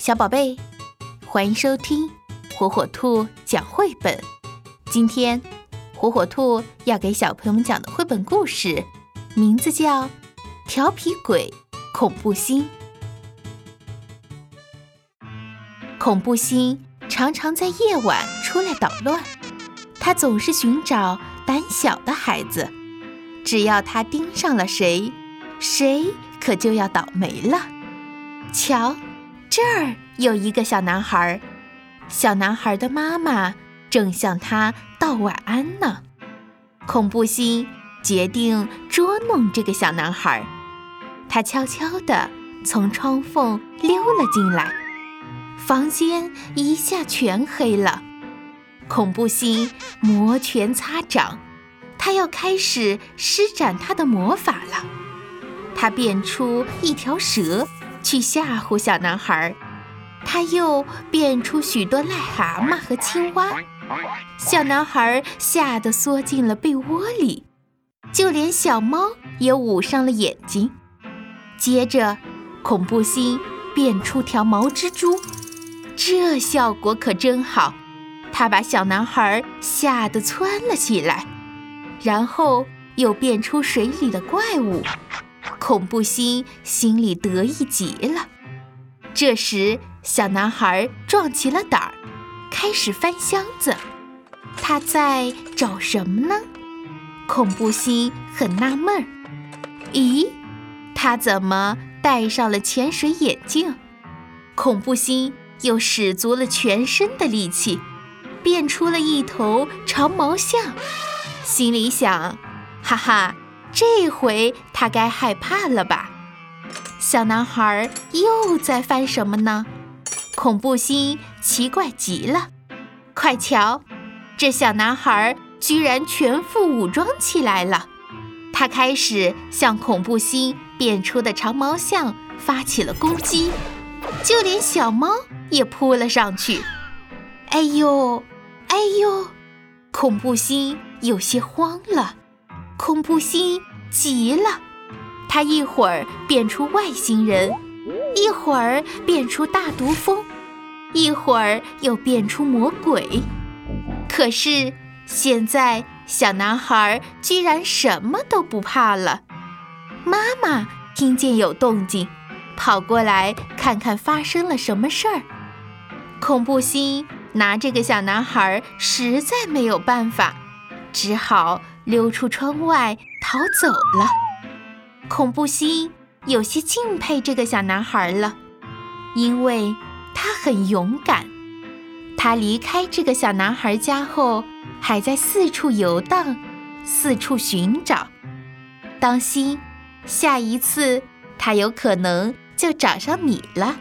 小宝贝，欢迎收听火火兔讲绘本。今天，火火兔要给小朋友们讲的绘本故事，名字叫《调皮鬼恐怖心》。恐怖心常常在夜晚出来捣乱，他总是寻找胆小的孩子，只要他盯上了谁，谁可就要倒霉了。瞧。这儿有一个小男孩，小男孩的妈妈正向他道晚安呢。恐怖心决定捉弄这个小男孩，他悄悄地从窗缝溜了进来，房间一下全黑了。恐怖心摩拳擦掌，他要开始施展他的魔法了。他变出一条蛇。去吓唬小男孩，他又变出许多癞蛤蟆和青蛙，小男孩吓得缩进了被窝里，就连小猫也捂上了眼睛。接着，恐怖心变出条毛蜘蛛，这效果可真好，他把小男孩吓得窜了起来，然后又变出水里的怪物。恐怖心心里得意极了。这时，小男孩壮起了胆儿，开始翻箱子。他在找什么呢？恐怖心很纳闷儿。咦，他怎么戴上了潜水眼镜？恐怖心又使足了全身的力气，变出了一头长毛象，心里想：哈哈。这回他该害怕了吧？小男孩又在翻什么呢？恐怖心奇怪极了。快瞧，这小男孩居然全副武装起来了。他开始向恐怖心变出的长毛象发起了攻击，就连小猫也扑了上去。哎呦，哎呦！恐怖心有些慌了。恐怖心急了，他一会儿变出外星人，一会儿变出大毒蜂，一会儿又变出魔鬼。可是现在小男孩居然什么都不怕了。妈妈听见有动静，跑过来看看发生了什么事儿。恐怖心拿这个小男孩实在没有办法，只好。溜出窗外逃走了，恐怖心有些敬佩这个小男孩了，因为他很勇敢。他离开这个小男孩家后，还在四处游荡，四处寻找。当心，下一次他有可能就找上你了。